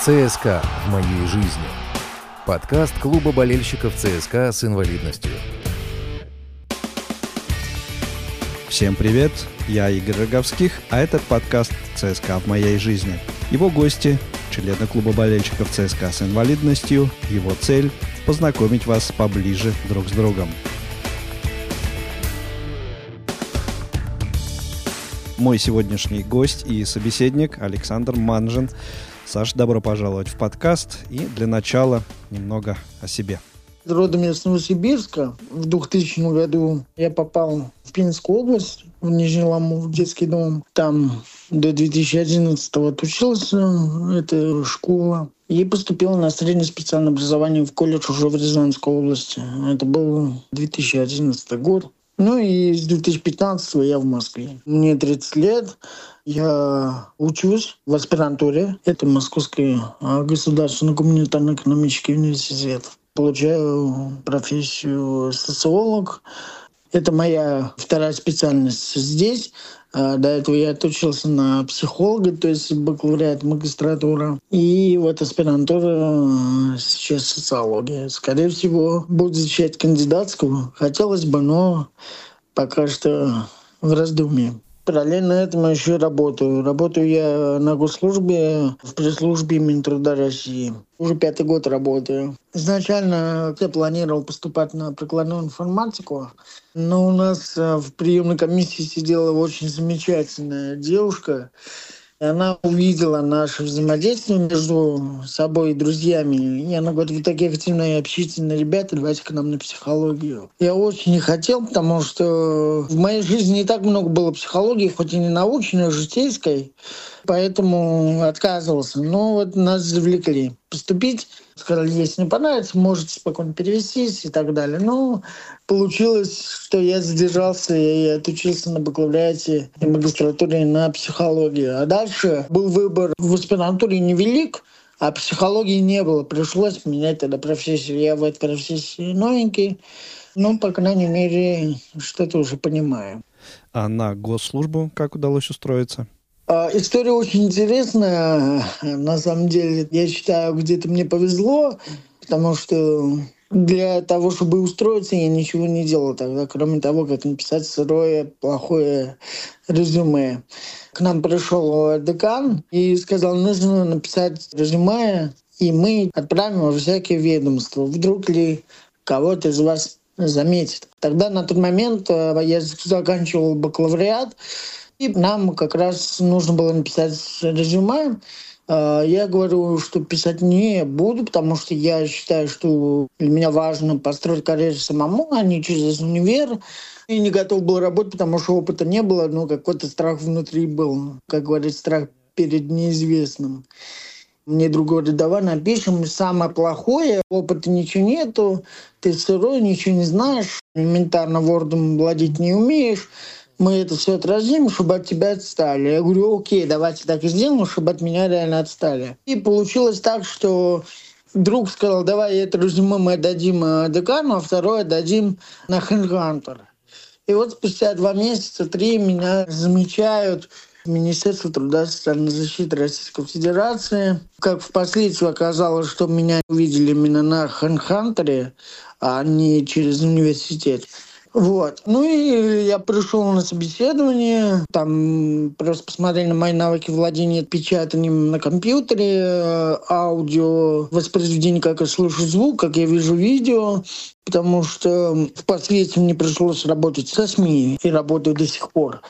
ЦСКА в моей жизни. Подкаст клуба болельщиков ЦСКА с инвалидностью. Всем привет, я Игорь Роговских, а это подкаст «ЦСКА в моей жизни». Его гости – члены клуба болельщиков ЦСКА с инвалидностью. Его цель – познакомить вас поближе друг с другом. Мой сегодняшний гость и собеседник Александр Манжин – Саш, добро пожаловать в подкаст. И для начала немного о себе. Родом я с Новосибирска. В 2000 году я попал в Пинскую область, в Нижний Ламу, в детский дом. Там до 2011 отучился, это школа. И поступил на среднее специальное образование в колледж уже в Рязанской области. Это был 2011 год. Ну и с 2015 я в Москве. Мне 30 лет. Я учусь в аспирантуре. Это Московский а, государственный гуманитарно-экономический университет. Получаю профессию социолог. Это моя вторая специальность здесь. А, до этого я отучился на психолога, то есть бакалавриат, магистратура. И вот аспирантура сейчас социология. Скорее всего, буду защищать кандидатскую. Хотелось бы, но пока что в раздумье. Параллельно этому еще работаю. Работаю я на госслужбе в пресс-службе Минтруда России. Уже пятый год работаю. Изначально я планировал поступать на прикладную информатику, но у нас э, в приемной комиссии сидела очень замечательная девушка, и она увидела наше взаимодействие между собой и друзьями. И она говорит, вы такие активные общительные ребята, давайте к нам на психологию. Я очень не хотел, потому что в моей жизни не так много было психологии, хоть и не научной, а житейской. Поэтому отказывался. Но вот нас завлекли поступить. Сказали, если не понравится, можете спокойно перевестись и так далее. Но получилось, что я задержался и отучился на бакалавриате и магистратуре на психологию. А дальше был выбор в аспирантуре невелик, а психологии не было. Пришлось менять тогда профессию. Я в этой профессии новенький. Ну, по крайней мере, что-то уже понимаю. А на госслужбу как удалось устроиться? А, история очень интересная. На самом деле, я считаю, где-то мне повезло, потому что для того, чтобы устроиться, я ничего не делал тогда, кроме того, как написать сырое, плохое резюме. К нам пришел декан и сказал, нужно написать резюме, и мы отправим во всякие ведомства. Вдруг ли кого-то из вас заметит. Тогда на тот момент э, я заканчивал бакалавриат, и нам как раз нужно было написать резюме. А, я говорю, что писать не буду, потому что я считаю, что для меня важно построить карьеру самому, а не через универ. И не готов был работать, потому что опыта не было, но какой-то страх внутри был, как говорится, страх перед неизвестным. Мне друг говорит, давай напишем самое плохое, опыта ничего нету, ты сырой, ничего не знаешь, элементарно вордом владеть не умеешь, мы это все отразим, чтобы от тебя отстали. Я говорю, окей, давайте так и сделаем, чтобы от меня реально отстали. И получилось так, что друг сказал, давай это резюме мы отдадим э, декану, а второе отдадим на Хэнхантер. И вот спустя два месяца, три меня замечают Министерство труда и социальной защиты Российской Федерации. Как впоследствии оказалось, что меня увидели именно на Хэнхантере, а не через университет. Вот. Ну и я пришел на собеседование, там просто посмотрели на мои навыки владения печатанием на компьютере, аудио, воспроизведение, как я слышу звук, как я вижу видео, потому что впоследствии мне пришлось работать со СМИ и работаю до сих пор.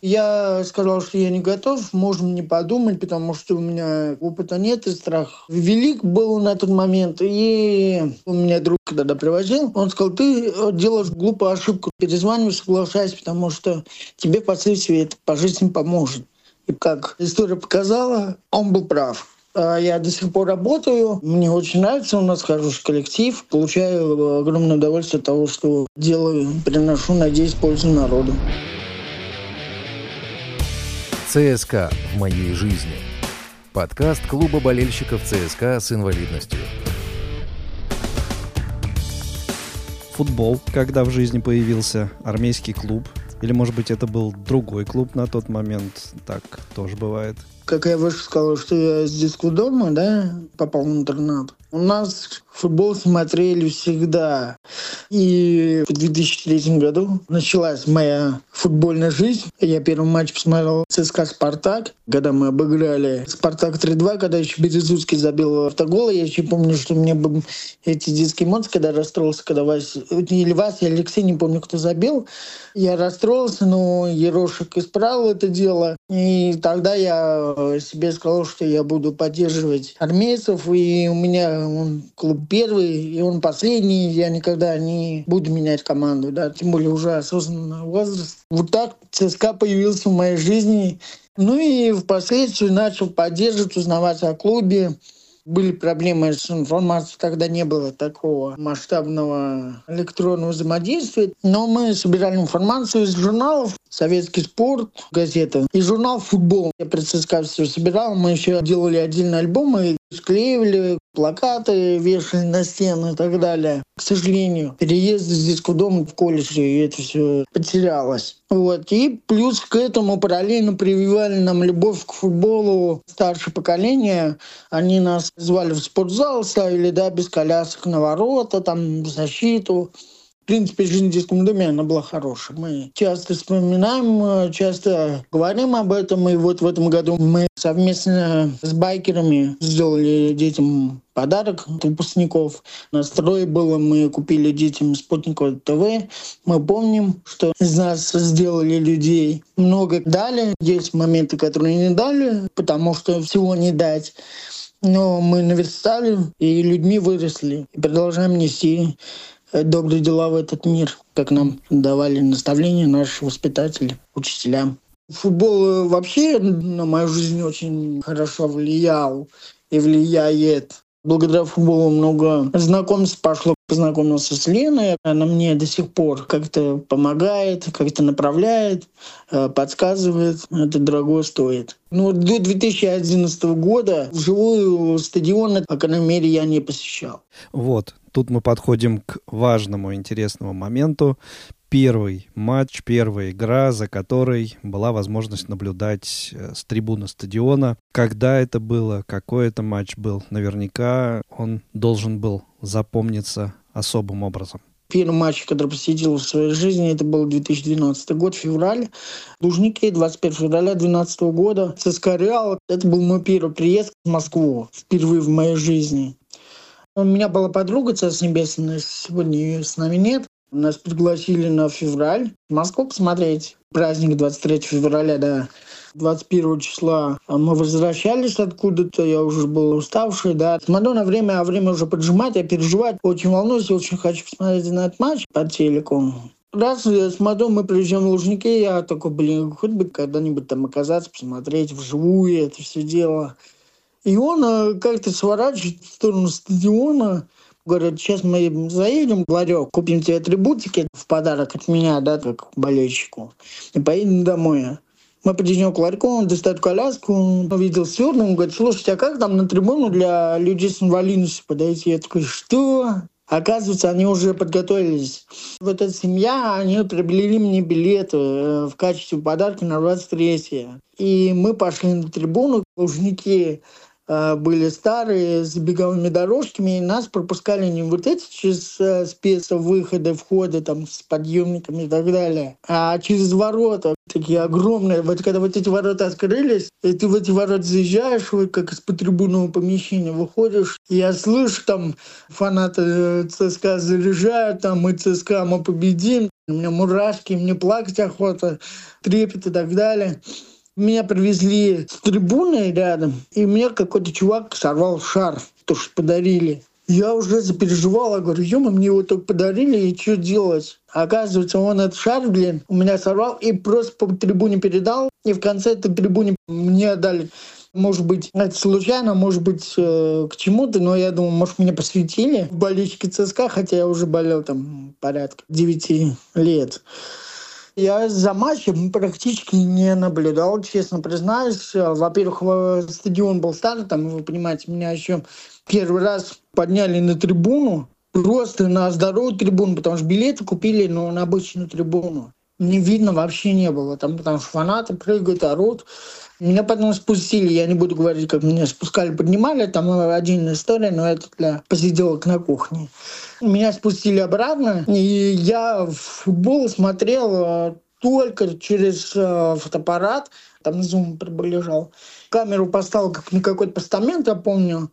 Я сказал, что я не готов, можем не подумать, потому что у меня опыта нет и страх велик был на тот момент. И у меня друг когда привозил, он сказал, ты делаешь глупую ошибку, перезванивай, соглашайся, потому что тебе впоследствии это по жизни поможет. И как история показала, он был прав. А я до сих пор работаю, мне очень нравится, у нас хороший коллектив, получаю огромное удовольствие от того, что делаю, приношу, надеюсь, пользу народу. ЦСКА в моей жизни. Подкаст клуба болельщиков ЦСКА с инвалидностью. Футбол, когда в жизни появился, армейский клуб, или, может быть, это был другой клуб на тот момент, так тоже бывает. как я выше сказал, что я с детского дома, да, попал в интернат. У нас футбол смотрели всегда. И в 2003 году началась моя футбольная жизнь. Я первый матч посмотрел ЦСКА «Спартак», когда мы обыграли «Спартак» 3-2, когда еще Березутский забил автогол. Я еще помню, что мне бы эти детские эмоции, когда расстроился, когда Вася, или Вася, или Алексей, не помню, кто забил. Я расстроился, но Ерошек исправил это дело. И тогда я себе сказал, что я буду поддерживать армейцев. И у меня он клуб первый, и он последний. Я никогда не буду менять команду, да, тем более уже осознанный возраст. Вот так ЦСКА появился в моей жизни. Ну и впоследствии начал поддерживать, узнавать о клубе были проблемы с информацией, тогда не было такого масштабного электронного взаимодействия. Но мы собирали информацию из журналов, «Советский спорт», газета, и журнал «Футбол». Я при ЦСКА все собирал, мы еще делали отдельные альбомы, склеивали плакаты, вешали на стены и так далее. К сожалению, переезд из детского дома в колледж, и это все потерялось. Вот. И плюс к этому параллельно прививали нам любовь к футболу старшее поколение. Они нас звали в спортзал, ставили, да, без колясок на ворота, там, в защиту принципе, жизнь в детском доме, она была хорошая. Мы часто вспоминаем, часто говорим об этом. И вот в этом году мы совместно с байкерами сделали детям подарок выпускников. Настрой было, мы купили детям спутниковое ТВ. Мы помним, что из нас сделали людей. Много дали. Есть моменты, которые не дали, потому что всего не дать. Но мы наверстали и людьми выросли. И продолжаем нести Э, добрые дела в этот мир, как нам давали наставления наши воспитатели, учителя. Футбол э, вообще на мою жизнь очень хорошо влиял и влияет. Благодаря футболу много знакомств пошло. Познакомился с Леной, она мне до сих пор как-то помогает, как-то направляет, э, подсказывает. Это дорого стоит. Ну, до 2011 года вживую стадион, по крайней мере, я не посещал. Вот, тут мы подходим к важному, интересному моменту. Первый матч, первая игра, за которой была возможность наблюдать э, с трибуны стадиона. Когда это было, какой это матч был, наверняка он должен был запомниться особым образом. Первый матч, который посетил в своей жизни, это был 2012 год, февраль. Лужники, 21 февраля 2012 года. ЦСКА Реал. Это был мой первый приезд в Москву. Впервые в моей жизни. У меня была подруга, Царство Небесное, сегодня ее с нами нет. Нас пригласили на февраль в Москву посмотреть. Праздник 23 февраля, да. 21 числа мы возвращались откуда-то, я уже был уставший, да. Смотрю на время, а время уже поджимает, я переживаю, очень волнуюсь, очень хочу посмотреть на этот матч по телеку. Раз я смотрю, мы приезжаем в Лужники, я такой, блин, хоть бы когда-нибудь там оказаться, посмотреть вживую это все дело. И он э, как-то сворачивает в сторону стадиона, говорит, сейчас мы заедем в ларек, купим тебе атрибутики в подарок от меня, да, как болельщику, и поедем домой. Мы подъезжаем к ларьку, он достает коляску, он увидел сверну, он говорит, слушайте, а как там на трибуну для людей с инвалидностью подойти? Я такой, что? Оказывается, они уже подготовились. Вот эта семья, они приобрели мне билеты э, в качестве подарка на 23 И мы пошли на трибуну. Лужники были старые с беговыми дорожками, и нас пропускали не вот эти через э, спецвыходы, входы там с подъемниками и так далее, а через ворота такие огромные. Вот когда вот эти ворота открылись, и ты в эти ворота заезжаешь, вот как из трибунного помещения выходишь, я слышу там фанаты э, ЦСКА заряжают, там мы ЦСКА, мы победим. У меня мурашки, мне плакать охота, трепет и так далее. Меня привезли с трибуны рядом, и мне какой-то чувак сорвал шарф, то, что подарили. Я уже запереживала, говорю, ё мне его только подарили, и что делать? Оказывается, он этот шарф, блин, у меня сорвал и просто по трибуне передал. И в конце этой трибуне мне отдали может быть, это случайно, может быть, э, к чему-то, но я думаю, может, меня посвятили в болельщики ЦСКА, хотя я уже болел там порядка 9 лет. Я за матчем практически не наблюдал, честно признаюсь. Во-первых, стадион был старый, там, вы понимаете, меня еще первый раз подняли на трибуну, просто на здоровую трибуну, потому что билеты купили ну, на обычную трибуну. Не видно вообще не было, там, потому что фанаты прыгают, орут. Меня потом спустили, я не буду говорить, как меня спускали, поднимали, там отдельная история, но это для посиделок на кухне. Меня спустили обратно, и я футбол смотрел э, только через э, фотоаппарат, там зум приближал. Камеру поставил как на какой-то постамент, я помню.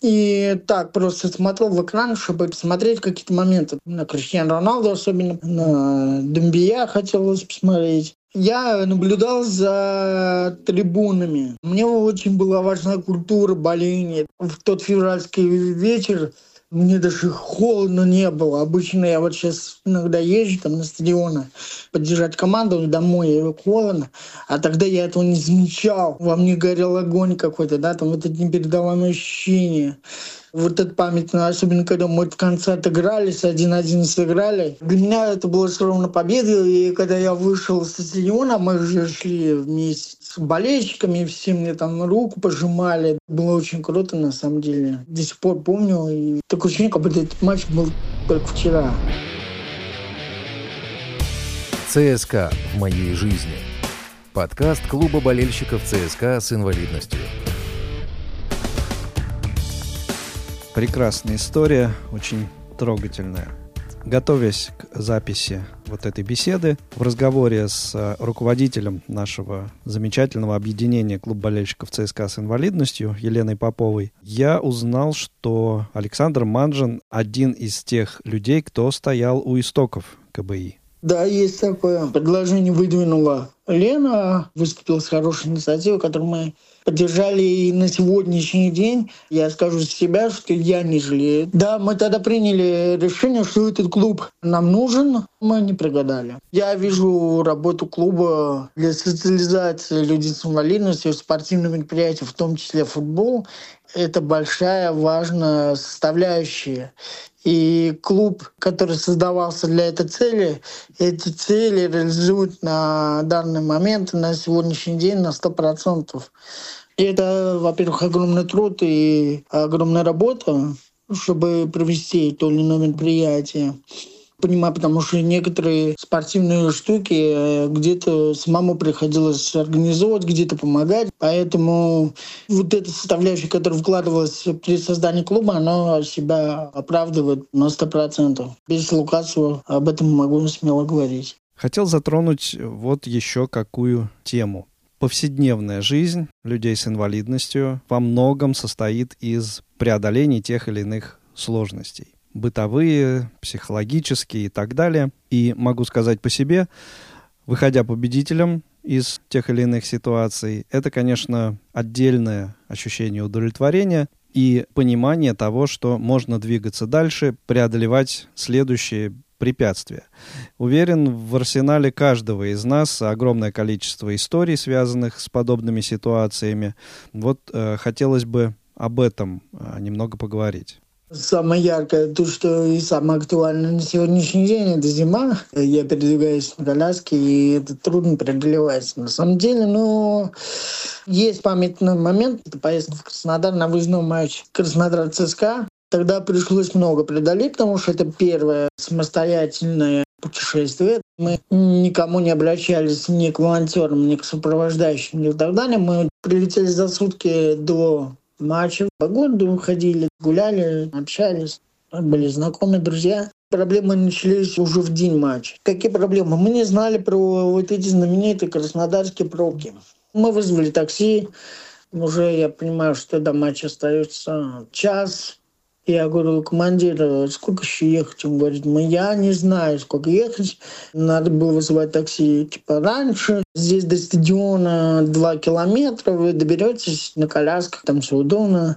И так просто смотрел в экран, чтобы посмотреть какие-то моменты. На Криштиану Роналду особенно, на Дембия хотелось посмотреть. Я наблюдал за трибунами. Мне очень была важна культура боления. В тот февральский вечер мне даже холодно не было. Обычно я вот сейчас иногда езжу там на стадионы поддержать команду, домой и холодно. А тогда я этого не замечал. Во мне горел огонь какой-то, да, там вот это непередаваемое ощущение. Вот это памятно, особенно когда мы в конце отыгрались, один-один сыграли. Для меня это было все равно победа. И когда я вышел с стадиона, мы же шли вместе с болельщиками, все мне там руку пожимали. Было очень круто, на самом деле. До сих пор помню. И такое ощущение, как будто этот матч был только вчера. ЦСКА в моей жизни. Подкаст клуба болельщиков ЦСКА с инвалидностью. Прекрасная история, очень трогательная. Готовясь к записи вот этой беседы, в разговоре с э, руководителем нашего замечательного объединения клуб болельщиков ЦСКА с инвалидностью Еленой Поповой, я узнал, что Александр Манжин один из тех людей, кто стоял у истоков КБИ. Да, есть такое. Предложение выдвинула Лена, выступила с хорошей инициативой, которую мы поддержали и на сегодняшний день. Я скажу за себя, что я не жалею. Да, мы тогда приняли решение, что этот клуб нам нужен, мы не прогадали. Я вижу работу клуба для социализации людей с инвалидностью, спортивных мероприятий, в том числе футбол. Это большая, важная составляющая. И клуб, который создавался для этой цели, эти цели реализуют на данный момент, на сегодняшний день на 100%. И это, во-первых, огромный труд и огромная работа, чтобы провести то или иное мероприятие понимаю, потому что некоторые спортивные штуки э, где-то самому приходилось организовывать, где-то помогать. Поэтому вот эта составляющая, которая вкладывалась при создании клуба, она себя оправдывает на 100%. Без Лукасова об этом могу смело говорить. Хотел затронуть вот еще какую тему. Повседневная жизнь людей с инвалидностью во многом состоит из преодоления тех или иных сложностей бытовые, психологические и так далее. И могу сказать по себе, выходя победителем из тех или иных ситуаций, это, конечно, отдельное ощущение удовлетворения и понимание того, что можно двигаться дальше, преодолевать следующие препятствия. Уверен, в арсенале каждого из нас огромное количество историй, связанных с подобными ситуациями. Вот э, хотелось бы об этом э, немного поговорить. Самое яркое, то, что и самое актуальное на сегодняшний день, это зима. Я передвигаюсь на коляске, и это трудно преодолевается. На самом деле, но есть памятный момент. Это поездка в Краснодар на выездной матч Краснодар ЦСКА. Тогда пришлось много преодолеть, потому что это первое самостоятельное путешествие. Мы никому не обращались ни к волонтерам, ни к сопровождающим, ни так далее. Мы прилетели за сутки до матчи. По городу ходили, гуляли, общались, были знакомы, друзья. Проблемы начались уже в день матча. Какие проблемы? Мы не знали про вот эти знаменитые краснодарские пробки. Мы вызвали такси. Уже я понимаю, что до матча остается час, я говорю, командир, сколько еще ехать? Он говорит, ну я не знаю, сколько ехать. Надо было вызывать такси типа раньше. Здесь до стадиона 2 километра, вы доберетесь на колясках, там все удобно.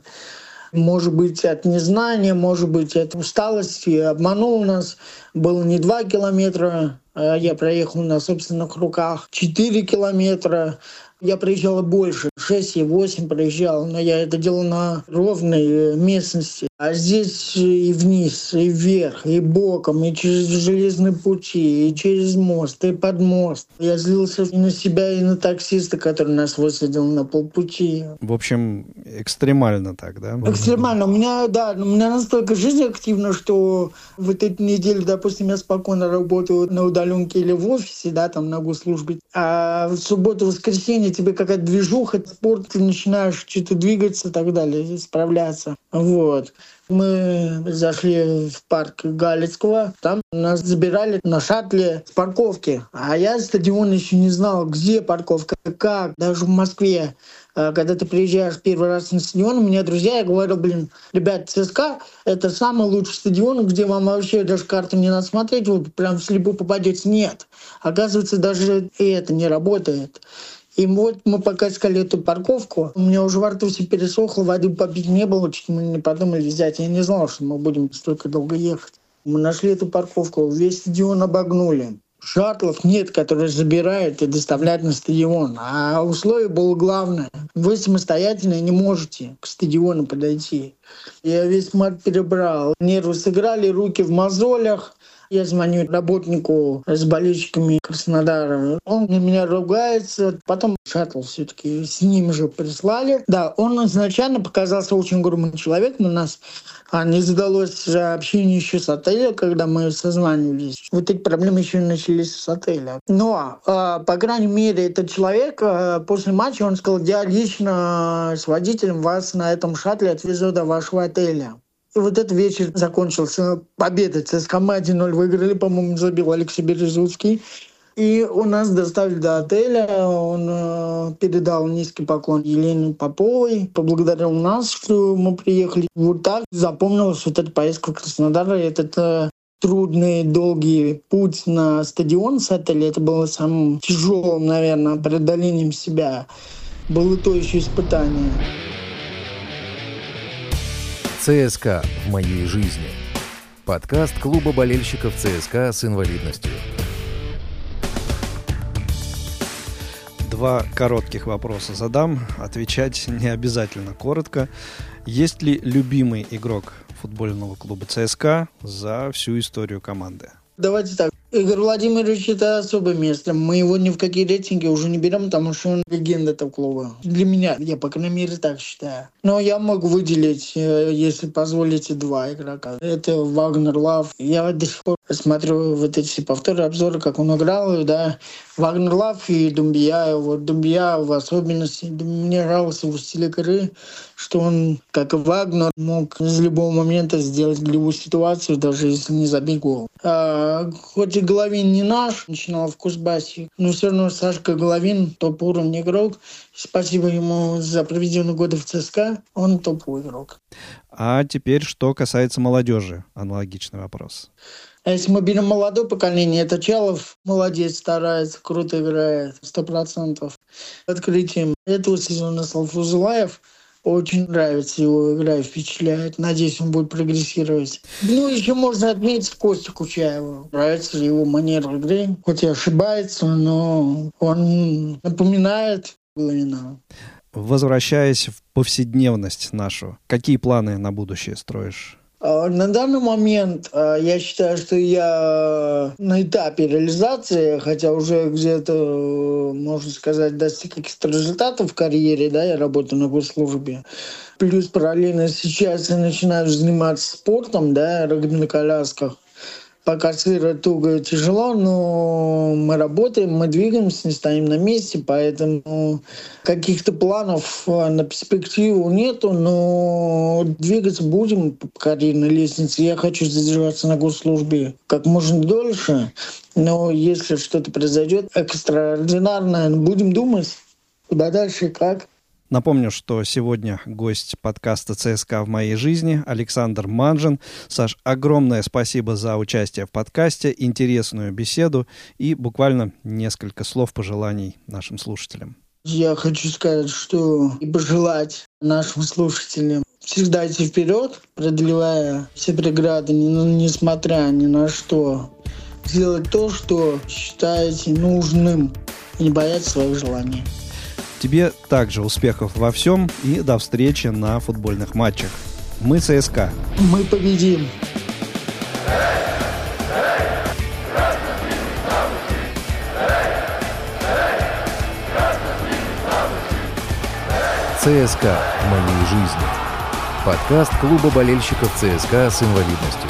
Может быть, от незнания, может быть, от усталости. Обманул нас. Было не 2 километра, а я проехал на собственных руках 4 километра. Я проезжала больше, 6 и 8 проезжал, но я это делал на ровной местности. А здесь и вниз, и вверх, и боком, и через железные пути, и через мост, и под мост. Я злился и на себя, и на таксиста, который нас высадил на полпути. В общем, экстремально так, да? Экстремально. У меня, да, у меня настолько жизнь активна, что вот эту неделю, допустим, я спокойно работаю на удаленке или в офисе, да, там на госслужбе. А в субботу-воскресенье тебе какая-то движуха, спорт, ты начинаешь что-то двигаться и так далее, справляться. Вот. Мы зашли в парк Галицкого. Там нас забирали на шаттле с парковки. А я стадион еще не знал, где парковка, как. Даже в Москве а когда ты приезжаешь первый раз на стадион, у меня друзья, я говорю, блин, ребят, ЦСКА — это самый лучший стадион, где вам вообще даже карту не надо смотреть, вы прям слепо попадете. Нет. Оказывается, даже и это не работает. И вот мы пока искали эту парковку, у меня уже во рту все пересохло, воды попить не было, чуть мы не подумали взять. Я не знал, что мы будем столько долго ехать. Мы нашли эту парковку, весь стадион обогнули. Шаттлов нет, которые забирают и доставляют на стадион. А условие было главное. Вы самостоятельно не можете к стадиону подойти. Я весь мат перебрал. Нервы сыграли, руки в мозолях. Я звоню работнику с болельщиками Краснодара. Он на меня ругается. Потом шаттл все-таки с ним же прислали. Да, он изначально показался очень грубым человеком. У нас а не задалось общение еще с отеля, когда мы созванивались. Вот эти проблемы еще начались с отеля. Но, э, по крайней мере, этот человек э, после матча, он сказал, я лично с водителем вас на этом шаттле отвезу до вашего отеля. И вот этот вечер закончился победой. ЦСКА 1-0 выиграли, по-моему, забил Алексей Березутский. И у нас доставили до отеля, он э, передал низкий поклон Елене Поповой, поблагодарил нас, что мы приехали. Вот так запомнилась вот эта поездка в Краснодар, этот э, трудный, долгий путь на стадион с отеля. Это было самым тяжелым, наверное, преодолением себя. Было то еще испытание. ЦСКА в моей жизни. Подкаст клуба болельщиков ЦСКА с инвалидностью. Два коротких вопроса задам. Отвечать не обязательно коротко. Есть ли любимый игрок футбольного клуба ЦСКА за всю историю команды? Давайте так. Игорь Владимирович это особое место. Мы его ни в какие рейтинги уже не берем, потому что он легенда этого клуба. Для меня, я по крайней мере так считаю. Но я могу выделить, э, если позволите, два игрока. Это Вагнер Лав. Я до сих пор смотрю вот эти повторы, обзоры, как он играл, да. Вагнер Лав и Думбия. Вот Думбия в особенности. Мне нравился его стиль игры, что он, как и Вагнер, мог из любого момента сделать любую ситуацию, даже если не забить гол. А, хоть Головин не наш, начинал в Кузбассе, но все равно Сашка Головин топ-уровень игрок. Спасибо ему за проведенные годы в ЦСКА. Он топовый игрок. А теперь, что касается молодежи, аналогичный вопрос. А если мы берем молодое поколение, это Чалов молодец, старается, круто играет, сто процентов. Открытием этого сезона стал Фузулаев – очень нравится его игра, впечатляет. Надеюсь, он будет прогрессировать. Ну, еще можно отметить Костю Кучаева. Нравится его манера игры. Хоть и ошибается, но он напоминает Головина. Возвращаясь в повседневность нашу, какие планы на будущее строишь? А, на данный момент а, я считаю, что я на этапе реализации, хотя уже где-то, можно сказать, достиг каких-то результатов в карьере, да, я работаю на госслужбе. Плюс параллельно сейчас я начинаю заниматься спортом, да, регби на колясках пока сыро, туго, тяжело, но мы работаем, мы двигаемся, не стоим на месте, поэтому каких-то планов э, на перспективу нету, но двигаться будем по карьерной лестнице. Я хочу задержаться на госслужбе как можно дольше, но если что-то произойдет экстраординарное, будем думать, куда дальше и как. Напомню, что сегодня гость подкаста «ЦСКА в моей жизни» Александр Манжин. Саш, огромное спасибо за участие в подкасте, интересную беседу и буквально несколько слов пожеланий нашим слушателям. Я хочу сказать, что и пожелать нашим слушателям всегда идти вперед, преодолевая все преграды, несмотря ни на что. Сделать то, что считаете нужным, и не бояться своих желаний. Тебе также успехов во всем и до встречи на футбольных матчах. Мы ЦСКА. Мы победим. ЦСКА в моей жизни. Подкаст клуба болельщиков ЦСКА с инвалидностью.